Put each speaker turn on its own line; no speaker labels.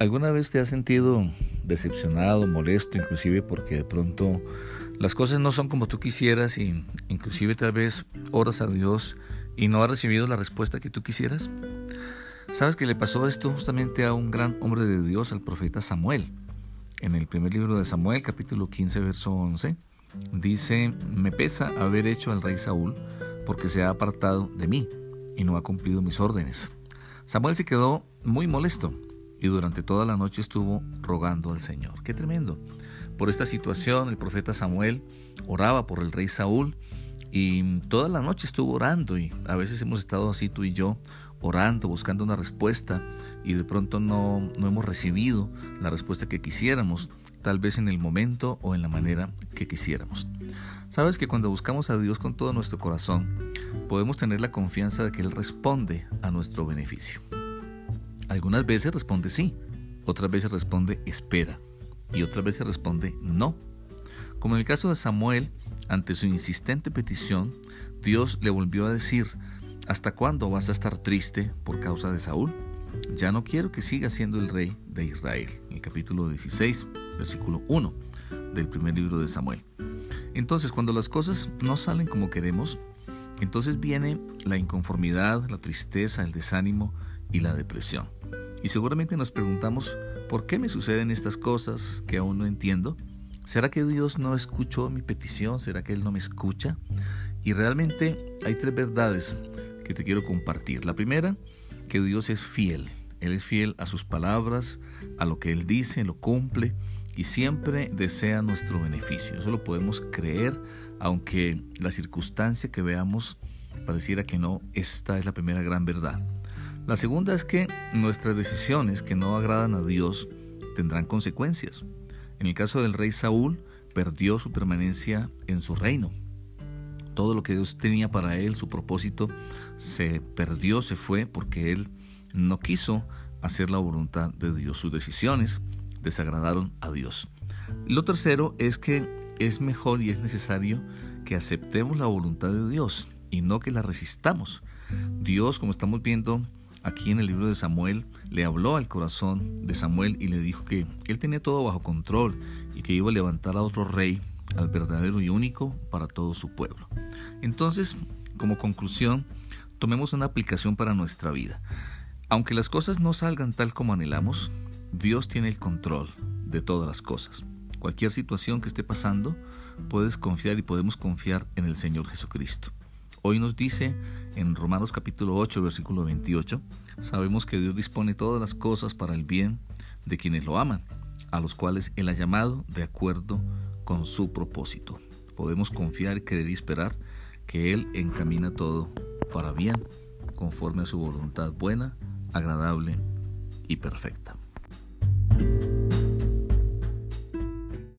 ¿Alguna vez te has sentido decepcionado, molesto, inclusive porque de pronto las cosas no son como tú quisieras y inclusive tal vez oras a Dios y no has recibido la respuesta que tú quisieras? ¿Sabes que le pasó esto justamente a un gran hombre de Dios, al profeta Samuel? En el primer libro de Samuel, capítulo 15, verso 11, dice, me pesa haber hecho al rey Saúl porque se ha apartado de mí y no ha cumplido mis órdenes. Samuel se quedó muy molesto y durante toda la noche estuvo rogando al Señor. Qué tremendo. Por esta situación el profeta Samuel oraba por el rey Saúl y toda la noche estuvo orando y a veces hemos estado así tú y yo orando, buscando una respuesta y de pronto no, no hemos recibido la respuesta que quisiéramos, tal vez en el momento o en la manera que quisiéramos. Sabes que cuando buscamos a Dios con todo nuestro corazón, podemos tener la confianza de que Él responde a nuestro beneficio. Algunas veces responde sí, otras veces responde espera y otras veces responde no. Como en el caso de Samuel, ante su insistente petición, Dios le volvió a decir, ¿hasta cuándo vas a estar triste por causa de Saúl? Ya no quiero que siga siendo el rey de Israel. El capítulo 16, versículo 1 del primer libro de Samuel. Entonces, cuando las cosas no salen como queremos, entonces viene la inconformidad, la tristeza, el desánimo y la depresión. Y seguramente nos preguntamos, ¿por qué me suceden estas cosas que aún no entiendo? ¿Será que Dios no escuchó mi petición? ¿Será que Él no me escucha? Y realmente hay tres verdades que te quiero compartir. La primera, que Dios es fiel. Él es fiel a sus palabras, a lo que Él dice, lo cumple y siempre desea nuestro beneficio. Eso lo podemos creer, aunque la circunstancia que veamos pareciera que no, esta es la primera gran verdad. La segunda es que nuestras decisiones que no agradan a Dios tendrán consecuencias. En el caso del rey Saúl, perdió su permanencia en su reino. Todo lo que Dios tenía para él, su propósito, se perdió, se fue, porque él no quiso hacer la voluntad de Dios. Sus decisiones desagradaron a Dios. Lo tercero es que es mejor y es necesario que aceptemos la voluntad de Dios y no que la resistamos. Dios, como estamos viendo aquí en el libro de Samuel, le habló al corazón de Samuel y le dijo que él tenía todo bajo control y que iba a levantar a otro rey, al verdadero y único para todo su pueblo. Entonces, como conclusión, tomemos una aplicación para nuestra vida. Aunque las cosas no salgan tal como anhelamos, Dios tiene el control de todas las cosas. Cualquier situación que esté pasando, puedes confiar y podemos confiar en el Señor Jesucristo. Hoy nos dice en Romanos capítulo 8, versículo 28, sabemos que Dios dispone todas las cosas para el bien de quienes lo aman, a los cuales Él ha llamado de acuerdo con su propósito. Podemos confiar, creer y esperar que Él encamina todo para bien, conforme a su voluntad buena, agradable y perfecta.